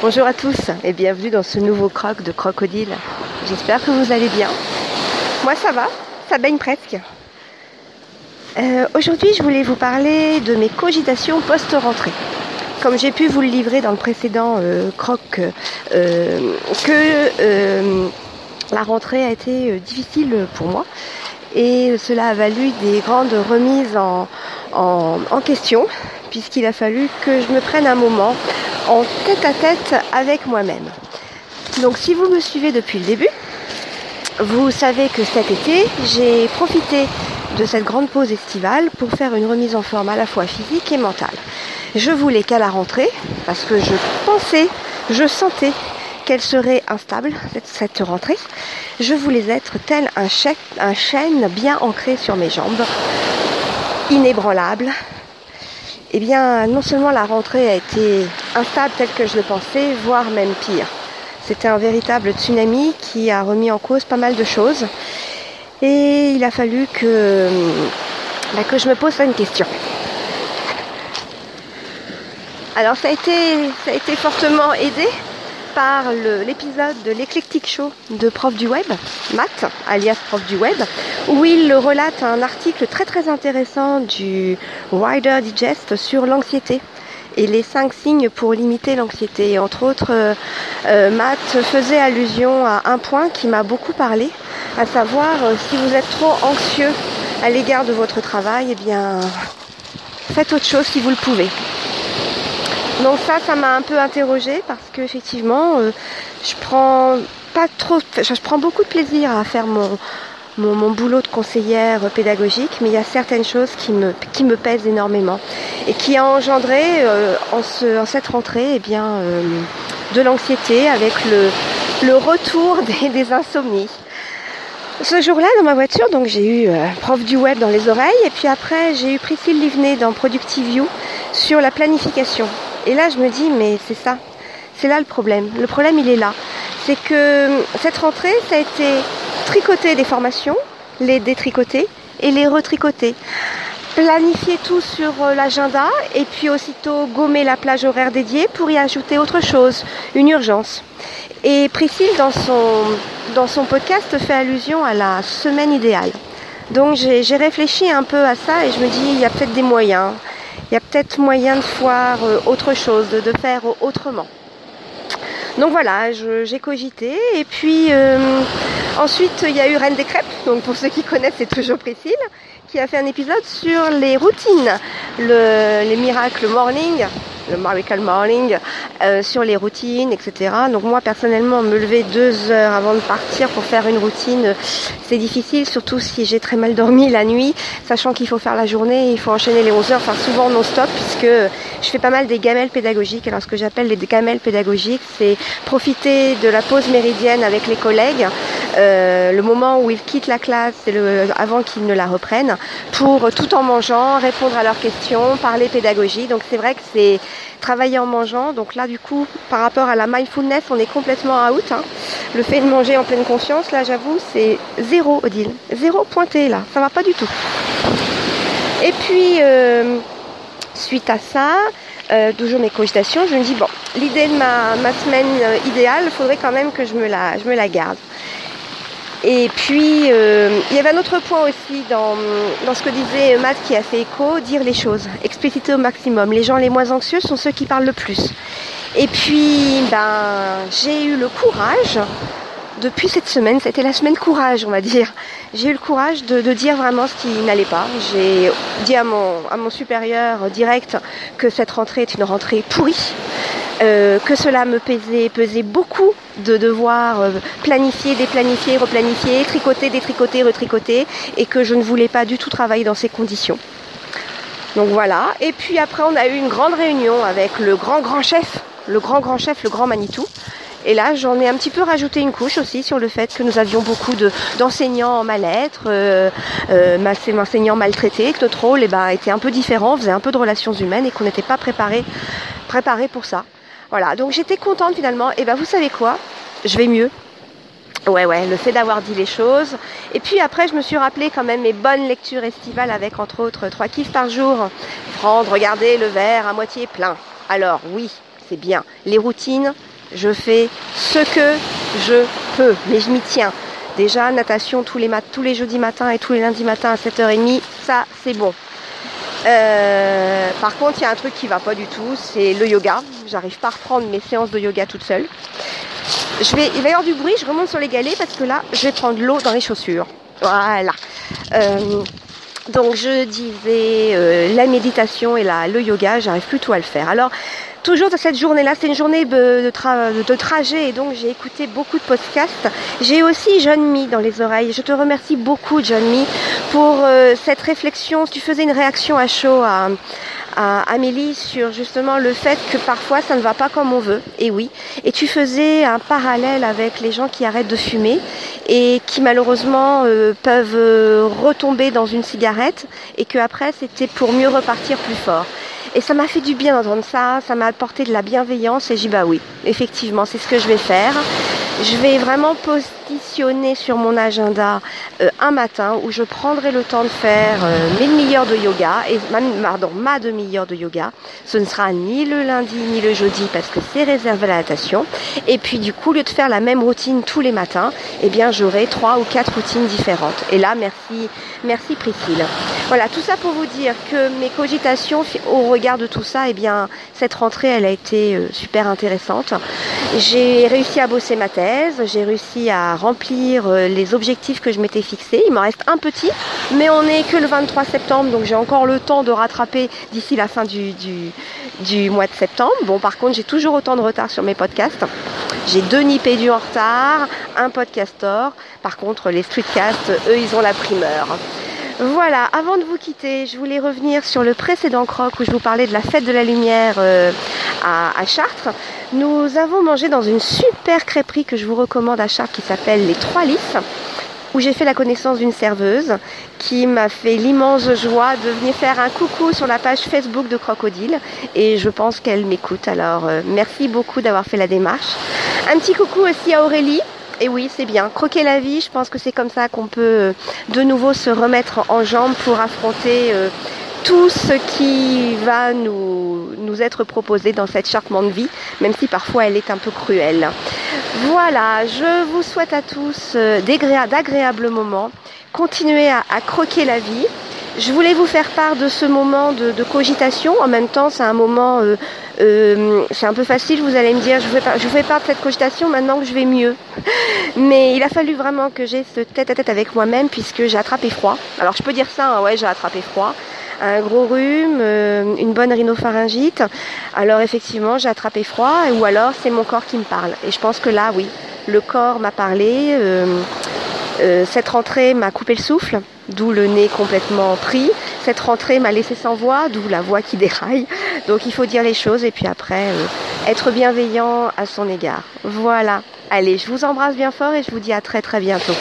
Bonjour à tous et bienvenue dans ce nouveau croc de crocodile. J'espère que vous allez bien. Moi ça va, ça baigne presque. Euh, aujourd'hui je voulais vous parler de mes cogitations post-rentrée. Comme j'ai pu vous le livrer dans le précédent euh, croc, euh, que la rentrée a été difficile pour moi et cela a valu des grandes remises en question puisqu'il a fallu que je me prenne un moment en tête à tête avec moi-même. Donc si vous me suivez depuis le début, vous savez que cet été, j'ai profité de cette grande pause estivale pour faire une remise en forme à la fois physique et mentale. Je voulais qu'à la rentrée, parce que je pensais, je sentais qu'elle serait instable, cette, rentrée, je voulais être tel un, chêne, un chêne bien ancré sur mes jambes, inébranlable, eh bien, non seulement la rentrée a été instable telle que je le pensais, voire même pire. C'était un véritable tsunami qui a remis en cause pas mal de choses. Et il a fallu que, bah, que je me pose une question. Alors ça a été, ça a été fortement aidé par l'épisode de l'éclectique show de Prof du Web, Matt, alias Prof du Web, où il relate un article très très intéressant du Rider Digest sur l'anxiété et les cinq signes pour limiter l'anxiété. Entre autres, euh, euh, Matt faisait allusion à un point qui m'a beaucoup parlé, à savoir euh, si vous êtes trop anxieux à l'égard de votre travail, eh bien faites autre chose si vous le pouvez. Donc ça, ça m'a un peu interrogée parce qu'effectivement, euh, je prends pas trop, je prends beaucoup de plaisir à faire mon, mon, boulot de conseillère pédagogique, mais il y a certaines choses qui me, qui me pèsent énormément et qui a engendré euh, en, ce, en, cette rentrée eh bien, euh, de l'anxiété avec le, retour des, des insomnies. Ce jour-là, dans ma voiture, donc j'ai eu prof du web dans les oreilles, et puis après j'ai eu Priscille Livnet dans Productive View sur la planification. Et là, je me dis, mais c'est ça. C'est là le problème. Le problème, il est là. C'est que cette rentrée, ça a été tricoter des formations, les détricoter et les retricoter. Planifier tout sur euh, l'agenda et puis aussitôt gommer la plage horaire dédiée pour y ajouter autre chose, une urgence. Et Priscille, dans son, podcast, fait allusion à la semaine idéale. Donc j'ai réfléchi un peu à ça et je me dis, il y a peut-être des moyens il y a peut-être moyen de voir euh, autre chose, de, faire autrement. Donc voilà, j'ai cogité. Et puis euh, ensuite, il y a eu Reine des Crêpes. Donc pour ceux qui connaissent, c'est toujours Priscille, qui a fait un épisode sur les routines, les miracles morning le Miracle Morning, euh, sur les routines, etc. Donc moi personnellement, me lever deux heures avant de partir pour faire une routine, c'est difficile, surtout si j'ai très mal dormi la nuit, sachant qu'il faut faire la journée, il faut enchaîner les 11 heures, enfin souvent non-stop, puisque je fais pas mal des gamelles pédagogiques. Alors ce que j'appelle les gamelles pédagogiques, c'est profiter de la pause méridienne avec les collègues, euh, le moment où ils quittent la classe, c'est le, avant qu'ils ne la reprennent, pour tout en mangeant, répondre à leurs questions, parler pédagogie. Donc c'est vrai que c'est travailler en mangeant. Donc là, du coup, par rapport à la mindfulness, on est complètement out. Hein. Le fait de manger en pleine conscience, là, j'avoue, c'est zéro, Odile. Zéro pointé, là. Ça va pas du tout. Et puis, euh, suite à ça, euh, toujours mes cogitations, je me dis, bon, l'idée de ma, semaine euh, idéale, il faudrait quand même que je me la, je me la garde. Et puis, euh, il y avait un autre point aussi dans, dans ce que disait Matt qui a fait écho, dire les choses, expliciter au maximum. Les gens les moins anxieux sont ceux qui parlent le plus. Et puis, ben, j'ai eu le courage, depuis cette semaine, c'était la semaine courage, on va dire. J'ai eu le courage de, dire vraiment ce qui n'allait pas. J'ai dit à mon, à mon supérieur direct que cette rentrée est une rentrée pourrie euh, que cela me pesait, pesait beaucoup de devoir euh, planifier, déplanifier, replanifier, tricoter, détricoter, retricoter, et que je ne voulais pas du tout travailler dans ces conditions. Donc voilà. Et puis après, on a eu une grande réunion avec le grand grand chef, le grand grand chef, le grand Manitou. Et là, j'en ai un petit peu rajouté une couche aussi sur le fait que nous avions beaucoup d'enseignants en mal-être, euh, euh, enseignants maltraités, que notre rôle eh ben, était un peu différent, faisait un peu de relations humaines et qu'on n'était pas préparé, préparé pour ça. Voilà, donc j'étais contente finalement. Et ben vous savez quoi? Je vais mieux. Ouais, ouais, le fait d'avoir dit les choses. Et puis après, je me suis rappelé quand même mes bonnes lectures estivales avec entre autres trois kiffs par jour. Prendre, regarder le verre à moitié plein. Alors oui, c'est bien. Les routines, Je fais ce que je peux, mais je m'y tiens. Déjà, natation tous les, tous les jeudis matins et tous les lundis matins à 7h30, ça c'est bon. Euh, par contre, il y a un truc qui va pas du tout, c'est le yoga. J'arrive pas à reprendre mes séances de yoga toute seule. Je vais, il va y avoir du bruit, je remonte sur les galets parce que là, je vais prendre l'eau dans les chaussures. Voilà. Euh, donc je disais euh, la méditation et la, le yoga, j'arrive plutôt à le faire. Alors toujours dans cette journée-là, c'est une journée de, de, trajet et donc j'ai écouté beaucoup de podcasts. J'ai aussi John Mi dans les oreilles. Je te remercie beaucoup John Mi pour euh, cette réflexion. Tu faisais une réaction à chaud à, à Amélie sur justement le fait que parfois ça ne va pas comme on veut. Et oui. Et tu faisais un parallèle avec les gens qui arrêtent de fumer et qui malheureusement euh, peuvent euh, retomber dans une cigarette et que après c'était pour mieux repartir plus fort. Et ça m'a fait du bien d'entendre ça, ça m'a apporté de la bienveillance et j'ai dit bah oui, effectivement, c'est ce que je vais faire. Je vais vraiment positionner sur mon agenda euh, un matin où je prendrai le temps de faire euh, mes demi-heures de yoga et pardon, ma demi-heure de yoga. Ce ne sera ni le lundi ni le jeudi parce que c'est réservé à la natation. Et puis du coup, au lieu de faire la même routine tous les matins, eh bien j'aurai trois ou quatre routines différentes. Et là, merci, merci Priscille. Voilà, tout ça pour vous dire que mes cogitations au regard de tout ça, eh bien cette rentrée, elle a été euh, super intéressante. J'ai réussi à bosser ma j'ai réussi à remplir euh, les objectifs que je m'étais fixés. Il m'en reste un petit, mais on n'est que le 23 septembre, donc j'ai encore le temps de rattraper d'ici la fin du, du, mois de septembre. Bon, par contre, j'ai toujours autant de retard sur mes podcasts. J'ai deux Nipédu en retard, un podcastor. Par contre, les streetcasts, eux, ils ont la primeur. Voilà, avant de vous quitter, je voulais revenir sur le précédent croc où je vous parlais de la fête de la lumière euh, à, Chartres. Nous avons mangé dans une super crêperie que je vous recommande à Chartres qui s'appelle Les Trois Lys où j'ai fait la connaissance d'une serveuse qui m'a fait l'immense joie de venir faire un coucou sur la page Facebook de Crocodile et je pense qu'elle m'écoute alors euh, merci beaucoup d'avoir fait la démarche. Un petit coucou aussi à Aurélie et oui, c'est bien. Croquer la vie, je pense que c'est comme ça qu'on peut euh, de nouveau se remettre en jambes pour affronter euh, tout ce qui va nous, nous être proposé dans cette charmante vie, même si parfois elle est un peu cruelle. Voilà, je vous souhaite à tous euh, d'agréables moments. Continuez à, croquer la vie. Je voulais vous faire part de ce moment de, cogitation. En même temps, c'est un moment euh, c'est un peu facile, vous allez me dire, je vous, fais, je fais part de cette cogitation maintenant que je vais mieux. Mais il a fallu vraiment que j'ai ce tête à tête avec moi-même puisque j'ai attrapé froid. Alors je peux dire ça, hein, ouais, j'ai attrapé froid. Un gros rhume, euh, une bonne rhinopharyngite. Alors effectivement, j'ai attrapé froid ou alors c'est mon corps qui me parle. Et je pense que là, oui, le corps m'a parlé. Euh, cette rentrée m'a coupé le souffle, d'où le nez complètement pris. Cette rentrée m'a laissé sans voix, d'où la voix qui déraille. Donc il faut dire les choses et puis après euh, être bienveillant à son égard. Voilà. Allez, je vous embrasse bien fort et je vous dis à très très bientôt.